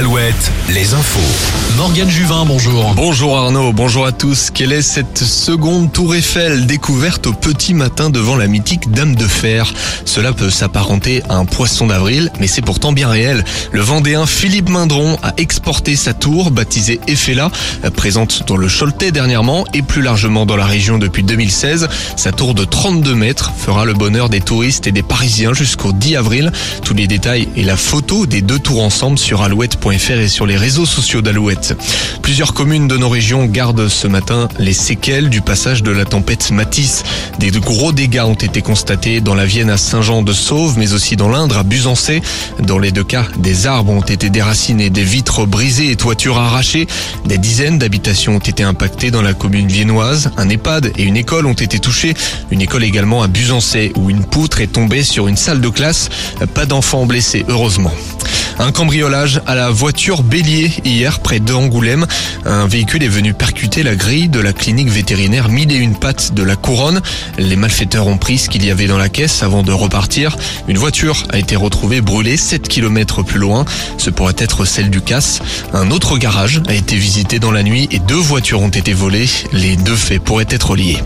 Alouette, les infos. Morgane Juvin, bonjour. Bonjour Arnaud, bonjour à tous. Quelle est cette seconde tour Eiffel découverte au petit matin devant la mythique Dame de Fer? Cela peut s'apparenter à un poisson d'avril, mais c'est pourtant bien réel. Le Vendéen Philippe Mindron a exporté sa tour, baptisée Eiffela, présente dans le Choletais dernièrement et plus largement dans la région depuis 2016. Sa tour de 32 mètres fera le bonheur des touristes et des Parisiens jusqu'au 10 avril. Tous les détails et la photo des deux tours ensemble sur Et sur les réseaux sociaux d'Alouette. Plusieurs communes de nos régions gardent ce matin les séquelles du passage de la tempête Matisse. Des gros dégâts ont été constatés dans la Vienne à Saint-Jean-de-Sauve, mais aussi dans l'Indre à Busancé. Dans les deux cas, des arbres ont été déracinés, des vitres brisées et toitures arrachées. Des dizaines d'habitations ont été impactées dans la commune viennoise. Un EHPAD et une école ont été touchés. Une école également à Busancé où une poutre est tombée sur une salle de classe. Pas d'enfants blessés, heureusement. Un cambriolage à la voiture Bélier hier près d'Angoulême. Un véhicule est venu percuter la grille de la clinique vétérinaire mille et une pattes de la couronne. Les malfaiteurs ont pris ce qu'il y avait dans la caisse avant de repartir. Une voiture a été retrouvée brûlée 7 km plus loin. Ce pourrait être celle du casse. Un autre garage a été visité dans la nuit et deux voitures ont été volées. Les deux faits pourraient être liés.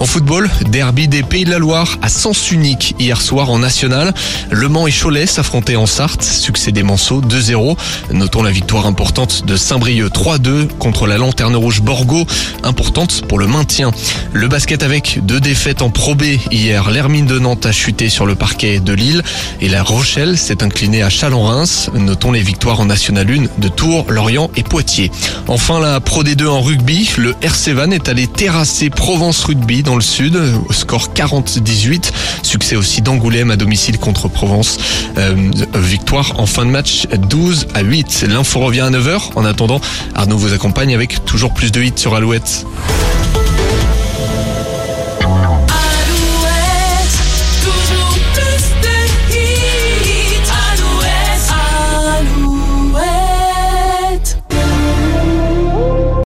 En football, derby des Pays de la Loire à sens unique hier soir en national. Le Mans et Cholet s'affrontaient en Sarthe, succès des 2-0. Notons la victoire importante de Saint-Brieuc 3-2 contre la Lanterne Rouge Borgo, importante pour le maintien. Le basket avec deux défaites en Pro B hier. L'Hermine de Nantes a chuté sur le parquet de Lille et la Rochelle s'est inclinée à Chalon-Reims. Notons les victoires en National 1 de Tours, Lorient et Poitiers. Enfin, la Pro D2 en rugby, le RC Van est allé terrasser Provence Rugby dans le sud au score 40-18. Succès aussi d'Angoulême à domicile contre Provence. Euh, victoire en fin de match 12 à 8. L'info revient à 9h. En attendant, Arnaud vous accompagne avec toujours plus de hits sur Alouette.